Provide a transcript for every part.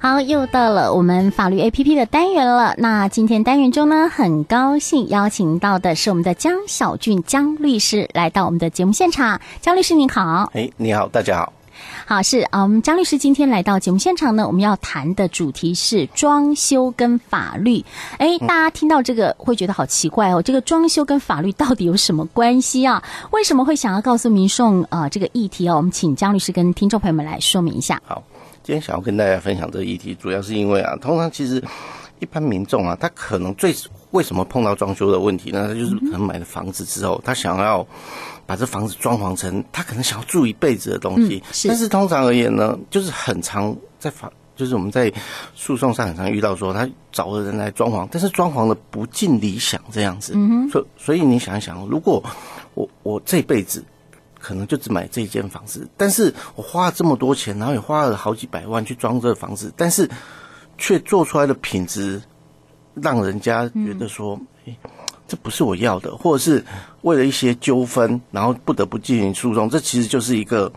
好，又到了我们法律 APP 的单元了。那今天单元中呢，很高兴邀请到的是我们的江小俊江律师来到我们的节目现场。江律师您好，哎，你好，大家好。好，是啊，我们江律师今天来到节目现场呢，我们要谈的主题是装修跟法律。哎，大家听到这个会觉得好奇怪哦，这个装修跟法律到底有什么关系啊？为什么会想要告诉民众啊、呃、这个议题哦？我们请江律师跟听众朋友们来说明一下。好。今天想要跟大家分享这个议题，主要是因为啊，通常其实一般民众啊，他可能最为什么碰到装修的问题呢？他就是可能买了房子之后，他想要把这房子装潢成他可能想要住一辈子的东西。嗯、是。但是通常而言呢，就是很常在房，就是我们在诉讼上很常遇到说，他找了人来装潢，但是装潢的不尽理想这样子。嗯哼。所所以你想一想，如果我我这辈子。可能就只买这一间房子，但是我花了这么多钱，然后也花了好几百万去装这个房子，但是却做出来的品质让人家觉得说，哎，这不是我要的，或者是为了一些纠纷，然后不得不进行诉讼，这其实就是一个，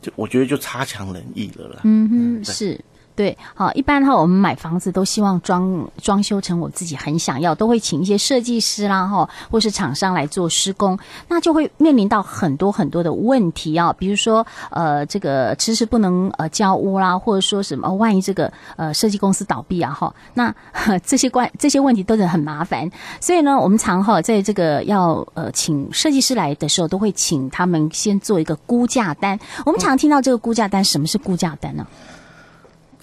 就我觉得就差强人意了啦。嗯哼，是。对，好，一般的话，我们买房子都希望装装修成我自己很想要，都会请一些设计师啦，哈，或是厂商来做施工，那就会面临到很多很多的问题啊，比如说，呃，这个迟迟不能呃交屋啦，或者说什么，万一这个呃设计公司倒闭啊，哈，那 这些关这些问题都是很麻烦，所以呢，我们常哈在这个要呃请设计师来的时候，都会请他们先做一个估价单。我们常听到这个估价单，什么是估价单呢？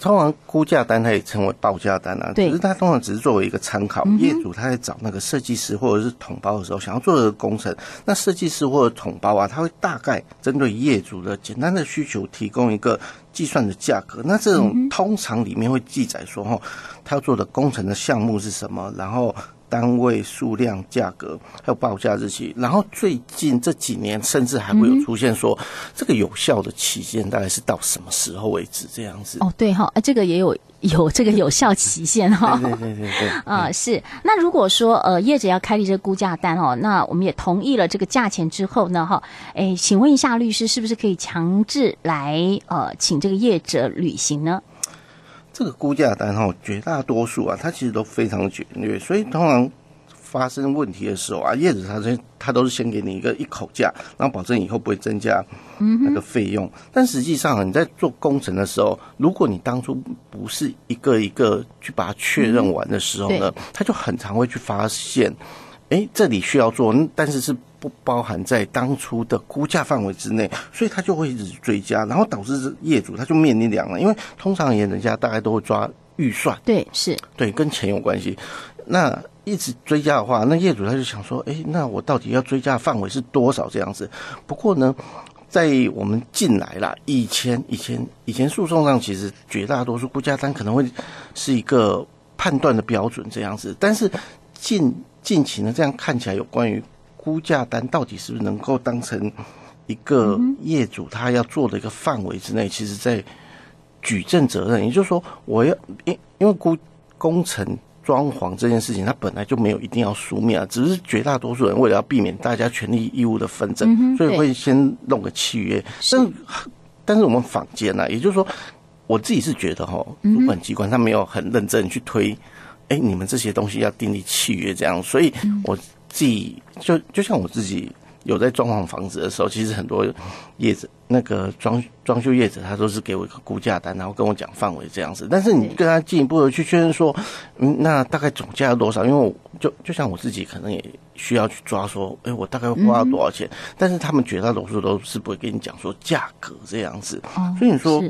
通常估价单它也称为报价单啊，只是它通常只是作为一个参考。业主他在找那个设计师或者是统包的时候，想要做这个工程，那设计师或者统包啊，他会大概针对业主的简单的需求提供一个计算的价格。那这种通常里面会记载说，哈，他要做的工程的项目是什么，然后。单位数量、价格，还有报价日期。然后最近这几年，甚至还会有出现说，这个有效的期限大概是到什么时候为止？这样子。哦，对哈，这个也有 有这个有效期限哈。对对对对对。啊、呃，是。那如果说呃业者要开立这个估价单哦，那我们也同意了这个价钱之后呢，哈，哎，请问一下律师，是不是可以强制来呃请这个业者履行呢？这个估价单哈，绝大多数啊，它其实都非常简略，所以通常发生问题的时候啊，业主他先他都是先给你一个一口价，然后保证以后不会增加那个费用。但实际上啊，你在做工程的时候，如果你当初不是一个一个去把它确认完的时候呢，他就很常会去发现，哎，这里需要做，但是是。不包含在当初的估价范围之内，所以他就会一直追加，然后导致业主他就面临两难，因为通常而言，人家大概都会抓预算，对，是，对，跟钱有关系。那一直追加的话，那业主他就想说，哎，那我到底要追加范围是多少这样子？不过呢，在我们进来啦，以前以前以前诉讼上，其实绝大多数估价单可能会是一个判断的标准这样子，但是近近期呢，这样看起来有关于。估价单到底是不是能够当成一个业主他要做的一个范围之内？其实，在举证责任，也就是说，我要因因为估工程装潢这件事情，它本来就没有一定要书面啊，只是绝大多数人为了要避免大家权利义务的纷争，所以会先弄个契约。但是但是我们坊间呢，也就是说，我自己是觉得哈，主管机关他没有很认真去推，哎，你们这些东西要订立契约这样，所以我。自己就就像我自己有在装潢房子的时候，其实很多业者那个装装修业者，他都是给我一个估价单，然后跟我讲范围这样子。但是你跟他进一步的去确认说，嗯，那大概总价要多少？因为我就就像我自己可能也需要去抓说，哎，我大概花了多少钱？但是他们绝大多数都是不会跟你讲说价格这样子。所以你说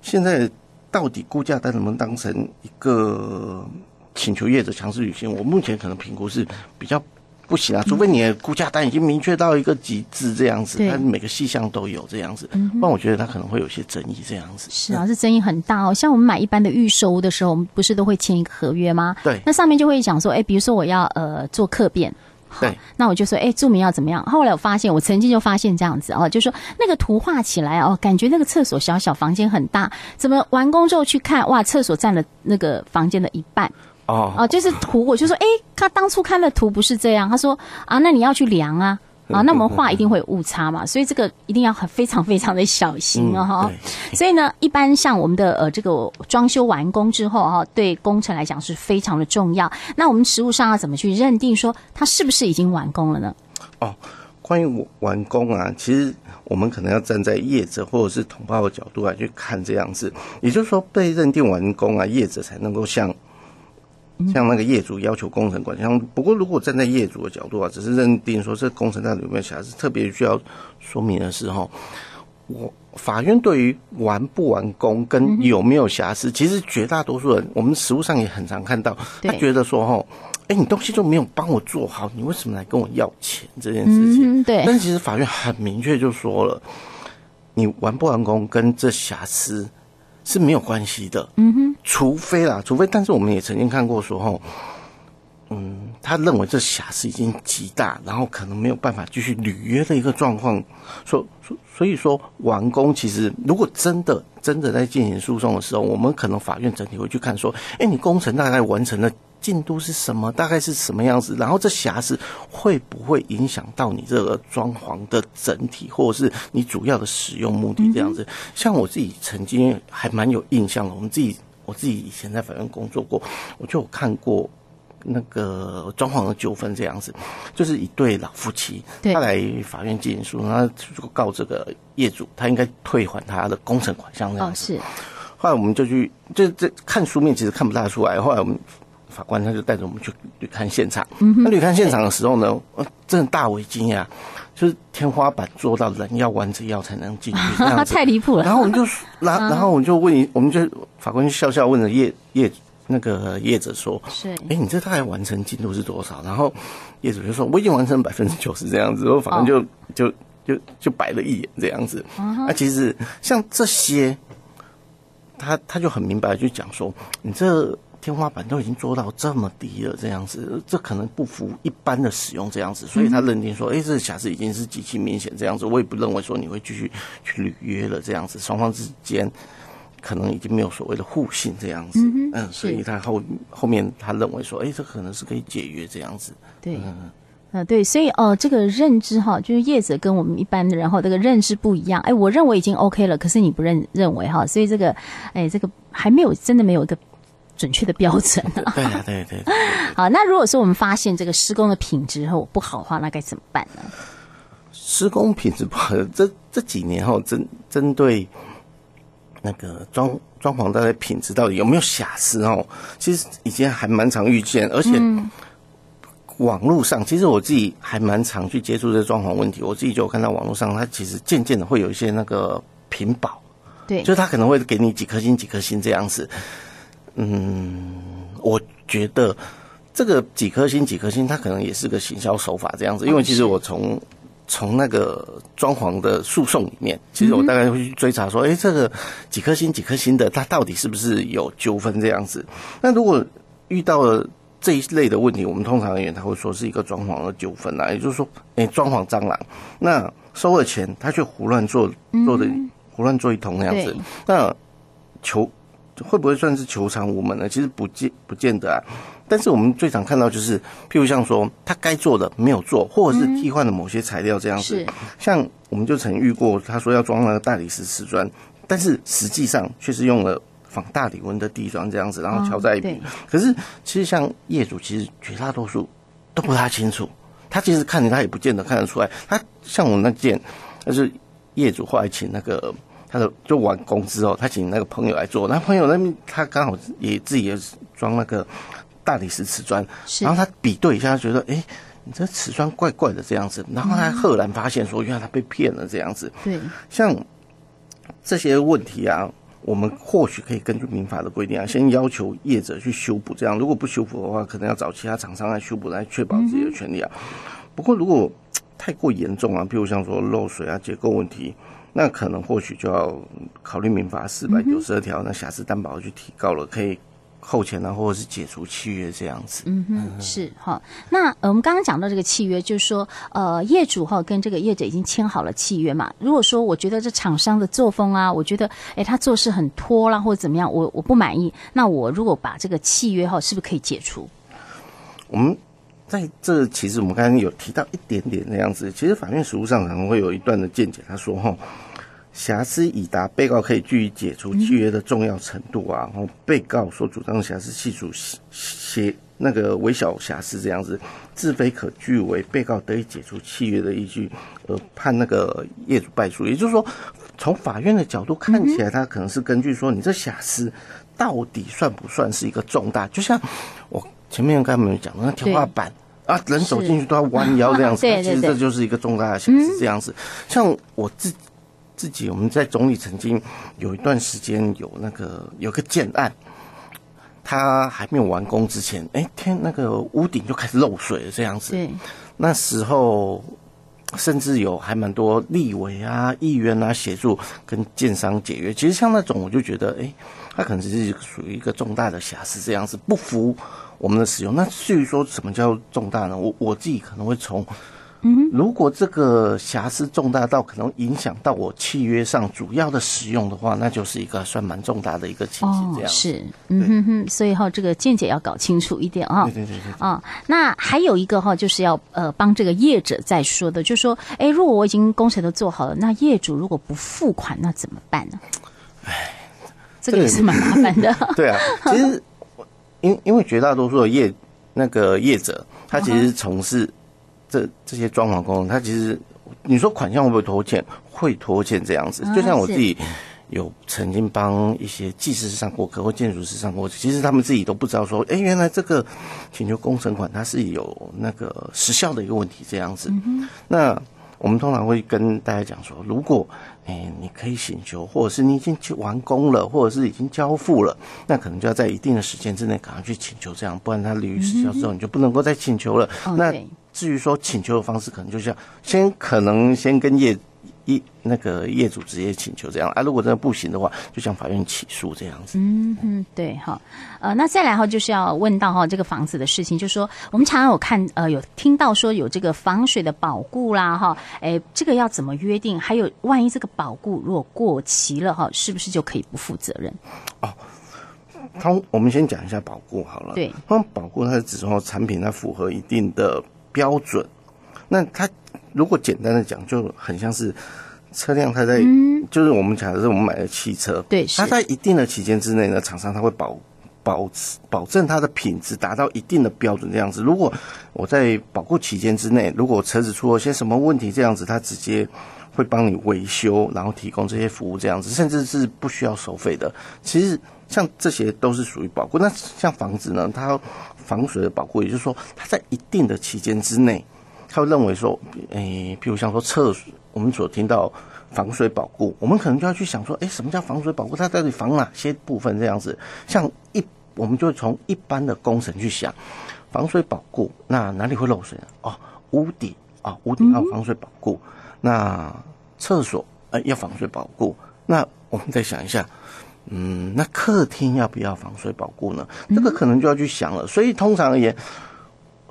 现在到底估价单能不能当成一个请求业者强制履行？我目前可能评估是比较。不行啊，除非你的估价单已经明确到一个极致这样子，它每个细项都有这样子，不然我觉得它可能会有些争议这样子。是啊，这争议很大哦。像我们买一般的预售的时候，我们不是都会签一个合约吗？对。那上面就会讲说，哎，比如说我要呃做客变，对，那我就说，哎，注明要怎么样？后来我发现，我曾经就发现这样子哦，就说那个图画起来哦，感觉那个厕所小小，房间很大，怎么完工之后去看，哇，厕所占了那个房间的一半。哦，啊，就是图，我就说，哎，他当初看的图不是这样。他说，啊，那你要去量啊，啊，那我们画一定会有误差嘛，所以这个一定要很非常非常的小心哦哈。所以呢，一般像我们的呃这个装修完工之后哈，对工程来讲是非常的重要。那我们实务上要怎么去认定说它是不是已经完工了呢？哦，关于完工啊，其实我们可能要站在业者或者是统包的角度来去看这样子，也就是说被认定完工啊，业者才能够向。像那个业主要求工程管像，不过如果站在业主的角度啊，只是认定说这工程到底有没有瑕疵，特别需要说明的是哈，我法院对于完不完工跟有没有瑕疵，其实绝大多数人我们实务上也很常看到，他觉得说哈，哎，你东西都没有帮我做好，你为什么来跟我要钱这件事情？对，但其实法院很明确就说了，你完不完工跟这瑕疵。是没有关系的，嗯哼，除非啦，除非，但是我们也曾经看过说，吼，嗯，他认为这瑕疵已经极大，然后可能没有办法继续履约的一个状况，所所所以说完工，其实如果真的真的在进行诉讼的时候，我们可能法院整体会去看说，哎，你工程大概完成了。进度是什么？大概是什么样子？然后这瑕疵会不会影响到你这个装潢的整体，或者是你主要的使用目的？这样子，像我自己曾经还蛮有印象的。我们自己，我自己以前在法院工作过，我就有看过那个装潢的纠纷这样子，就是一对老夫妻，他来法院进行诉讼，他就告这个业主，他应该退还他的工程款项这样子。哦，是。后来我们就去，就这看书面其实看不大出来。后来我们。法官他就带着我们去去看现场，那去看现场的时候呢，呃，真的大为惊讶，就是天花板做到人要弯着腰才能进去，那太离谱了。然后我们就，然然后我们就问，我们就法官就笑笑问了业业那个业者说，是，哎，你这大概完成进度是多少？然后业主就说，我已经完成百分之九十这样子。然后法官就就就就白了一眼这样子。那其实像这些，他他就很明白就讲说，你这。天花板都已经做到这么低了，这样子，这可能不符一般的使用这样子，所以他认定说，哎、欸，这个瑕疵已经是极其明显这样子，我也不认为说你会继续去履约了这样子，双方之间可能已经没有所谓的互信这样子，嗯，嗯，所以他后后面他认为说，哎、欸，这可能是可以解约这样子，对，嗯，呃，对，所以哦、呃，这个认知哈，就是业者跟我们一般的然后，这个认知不一样，哎、欸，我认为已经 OK 了，可是你不认认为哈，所以这个，哎、欸，这个还没有真的没有一个。准确的标准啊！对啊，对对对。好，那如果说我们发现这个施工的品质后不好的话，那该怎么办呢？施工品质不好，这这几年哦针针对那个装装潢，大概品质到底有没有瑕疵哦？其实以前还蛮常遇见，而且网络上，其实我自己还蛮常去接触这装潢问题。我自己就有看到网络上，它其实渐渐的会有一些那个屏保，对，就是他可能会给你几颗星几颗星这样子。嗯，我觉得这个几颗星几颗星，它可能也是个行销手法这样子。因为其实我从从那个装潢的诉讼里面，其实我大概会去追查说，哎，这个几颗星几颗星的，它到底是不是有纠纷这样子？那如果遇到了这一类的问题，我们通常而言他会说是一个装潢的纠纷啊，也就是说，哎，装潢蟑螂，那收了钱，他却胡乱做做的胡乱做一通那样子，那求。会不会算是求偿无门呢？其实不见不见得啊。但是我们最常看到就是，譬如像说他该做的没有做，或者是替换了某些材料这样子。像我们就曾遇过，他说要装那个大理石瓷砖，但是实际上却是用了仿大理纹的地砖这样子，然后敲在一起。可是其实像业主，其实绝大多数都不太清楚。他其实看着他也不见得看得出来。他像我那件，就是业主后来请那个。他的就完工之后，他请那个朋友来做，那朋友那边他刚好也自己也装那个大理石瓷砖，然后他比对一下，他觉得哎、欸，你这瓷砖怪怪的这样子，然后他赫然发现说，原来他被骗了这样子。对，像这些问题啊，我们或许可以根据民法的规定啊，先要求业者去修补，这样如果不修补的话，可能要找其他厂商来修补，来确保自己的权利啊。不过如果太过严重啊，譬如像说漏水啊、结构问题。那可能或许就要考虑民法四百九十二条，那瑕疵担保去提高了，可以扣钱啊，或者是解除契约这样子。嗯哼，是哈。那呃，我们刚刚讲到这个契约，就是说呃，业主哈跟这个业者已经签好了契约嘛。如果说我觉得这厂商的作风啊，我觉得哎他做事很拖啦，或者怎么样，我我不满意，那我如果把这个契约哈，是不是可以解除？我们在这其实我们刚刚有提到一点点那样子，其实法院实务上可能会有一段的见解，他说哈，瑕疵已达被告可以据以解除契约的重要程度啊，然后被告所主张的瑕疵系数些那个微小瑕疵这样子，自非可据为被告得以解除契约的依据，而判那个业主败诉。也就是说，从法院的角度看起来，他可能是根据说你这瑕疵到底算不算是一个重大，就像我。前面刚才没有讲那天花板啊，人走进去都要弯腰这样子，对对对，其实这就是一个重大的瑕疵这样子。像我自自己，我们在总理曾经有一段时间有那个有个建案，他还没有完工之前，哎、欸、天，那个屋顶就开始漏水了这样子。对，那时候甚至有还蛮多立委啊、议员啊协助跟建商解约。其实像那种，我就觉得，哎、欸，它可能只是属于一个重大的瑕疵这样子，不符。我们的使用，那至于说什么叫重大呢？我我自己可能会从，嗯，如果这个瑕疵重大到可能影响到我契约上主要的使用的话，那就是一个算蛮重大的一个情形。这样、哦、是，嗯哼哼，所以哈，这个见解要搞清楚一点啊。对对对对。啊，那还有一个哈，就是要呃帮这个业者在说的，就是说，哎，如果我已经工程都做好了，那业主如果不付款，那怎么办呢？哎，这个也是蛮麻烦的。对啊，其实。因因为绝大多数的业那个业者，他其实从事这这些装潢工程，他其实你说款项会不会拖欠？会拖欠这样子。就像我自己有曾经帮一些技师上过课或建筑师上过课，其实他们自己都不知道说，哎、欸，原来这个请求工程款它是有那个时效的一个问题这样子。那我们通常会跟大家讲说，如果诶、你可以请求，或者是你已经去完工了，或者是已经交付了，那可能就要在一定的时间之内赶快去请求，这样，不然它履时效之后，你就不能够再请求了。那至于说请求的方式，可能就像先可能先跟业。一那个业主直接请求这样啊，如果真的不行的话，就向法院起诉这样子。嗯嗯，对哈，呃，那再来哈，就是要问到哈这个房子的事情，就是说我们常常有看呃有听到说有这个防水的保固啦哈，哎，这个要怎么约定？还有万一这个保固如果过期了哈，是不是就可以不负责任？哦，他我们先讲一下保固好了。对，那保固它是指说产品它符合一定的标准，那它。如果简单的讲，就很像是车辆，它在、嗯、就是我们讲的是我们买的汽车，对，它在一定的期间之内呢，厂商它会保保持保证它的品质达到一定的标准这样子。如果我在保护期间之内，如果车子出了些什么问题这样子，它直接会帮你维修，然后提供这些服务这样子，甚至是不需要收费的。其实像这些都是属于保护。那像房子呢，它防水的保护，也就是说它在一定的期间之内。他会认为说，诶，譬如像说厕所，我们所听到防水保固，我们可能就要去想说，诶，什么叫防水保固？它到底防哪些部分？这样子，像一，我们就会从一般的工程去想，防水保固，那哪里会漏水呢？哦，屋顶啊、哦，屋顶要防水保固，嗯、那厕所呃要防水保固，那我们再想一下，嗯，那客厅要不要防水保固呢？这个可能就要去想了。所以通常而言。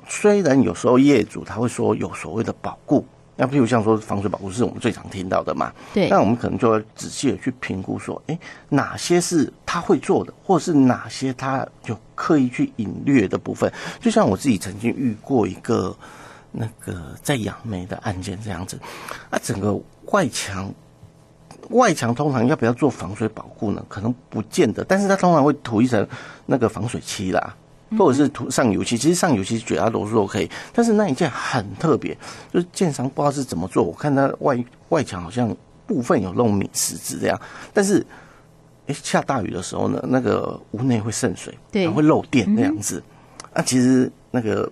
虽然有时候业主他会说有所谓的保固，那譬如像说防水保固是我们最常听到的嘛，对，但我们可能就要仔细的去评估说，哎，哪些是他会做的，或者是哪些他有刻意去隐略的部分。就像我自己曾经遇过一个那个在杨梅的案件这样子，啊，整个外墙外墙通常要不要做防水保护呢？可能不见得，但是它通常会涂一层那个防水漆啦。或者是涂上油漆，其实上油漆绝大多数都可以，但是那一件很特别，就是建商不知道是怎么做，我看它外外墙好像部分有弄米石子这样，但是哎、欸、下大雨的时候呢，那个屋内会渗水，对，会漏电那样子。啊，其实那个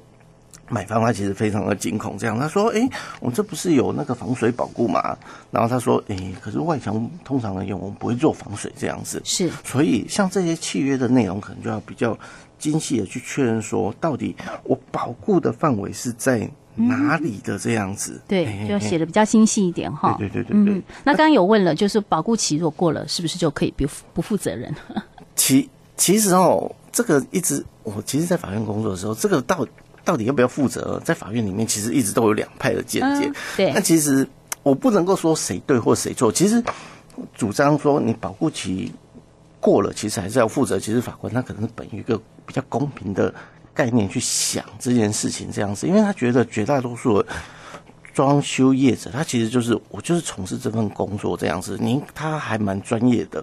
买方他其实非常的惊恐，这样他说：“哎、欸，我这不是有那个防水保固嘛？”然后他说：“哎、欸，可是外墙通常而言我们不会做防水这样子，是，所以像这些契约的内容可能就要比较。”精细的去确认说，到底我保固的范围是在哪里的这样子？嗯、对，就写的比较精细一点哈。对对对对对。嗯、那刚刚有问了，就是保固期如果过了，是不是就可以不不负责任？其其实哦，这个一直我其实，在法院工作的时候，这个到到底要不要负责，在法院里面其实一直都有两派的见解、嗯。对。那其实我不能够说谁对或谁错，其实主张说你保护期过了，其实还是要负责。其实法官他可能是本于一个。比较公平的概念去想这件事情这样子，因为他觉得绝大多数的装修业者，他其实就是我就是从事这份工作这样子，您他还蛮专业的。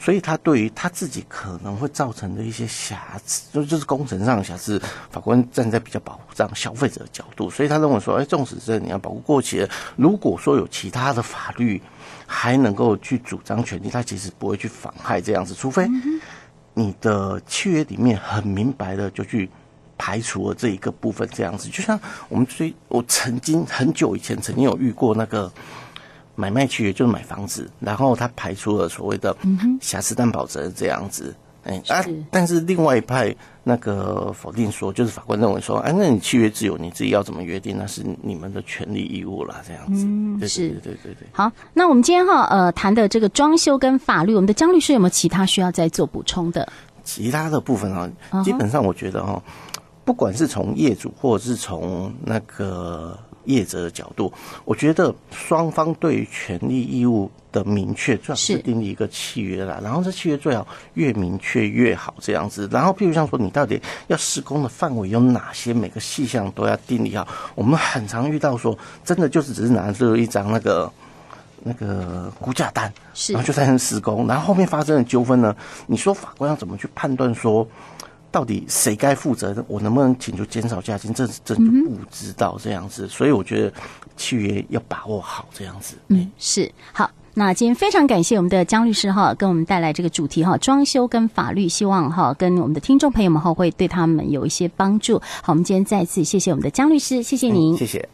所以他对于他自己可能会造成的一些瑕疵，就就是工程上的瑕疵，法官站在比较保障消费者的角度，所以他认为说，哎，纵使这你要保护过期了，如果说有其他的法律还能够去主张权利，他其实不会去妨害这样子，除非你的契约里面很明白的就去排除了这一个部分这样子。就像我们最我曾经很久以前曾经有遇过那个。买卖契约就是买房子，然后他排除了所谓的瑕疵担保责任这样子，哎、嗯、啊，但是另外一派那个否定说，就是法官认为说，哎，那你契约自由，你自己要怎么约定，那是你们的权利义务啦，这样子。嗯，是，对对对对对。好，那我们今天哈呃谈的这个装修跟法律，我们的江律师有没有其他需要再做补充的？其他的部分啊，基本上我觉得哈，不管是从业主或者是从那个。业者的角度，我觉得双方对于权利义务的明确，最好是订立一个契约啦。然后这契约最好越明确越好，这样子。然后，譬如像说，你到底要施工的范围有哪些，每个细项都要订立好。我们很常遇到说，真的就是只是拿着一张那个那个估价单，然后就在那施工，然后后面发生的纠纷呢？你说法官要怎么去判断说？到底谁该负责？我能不能请求减少价金？这真就不知道这样子，嗯、所以我觉得契约要把握好这样子。嗯，是好。那今天非常感谢我们的江律师哈，跟我们带来这个主题哈，装修跟法律，希望哈跟我们的听众朋友们哈会对他们有一些帮助。好，我们今天再次谢谢我们的江律师，谢谢您，嗯、谢谢。